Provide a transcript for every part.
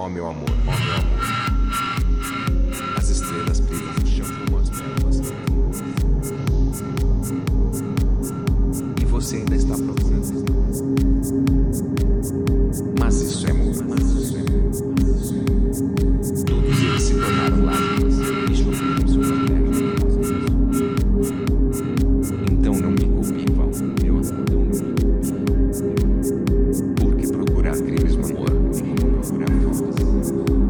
Ó oh, meu amor, ó oh, meu amor. As estrelas brilham no chão como as pérolas. E você ainda está Thank you.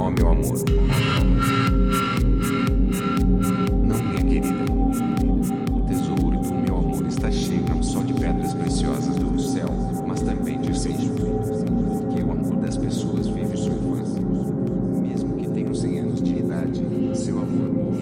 Ó oh, meu amor. Não, minha querida. O tesouro do meu amor está cheio não só de pedras preciosas do céu, mas também de seios. Que o amor das pessoas vive sua infância. Mesmo que tenham 100 anos de idade, seu amor morre.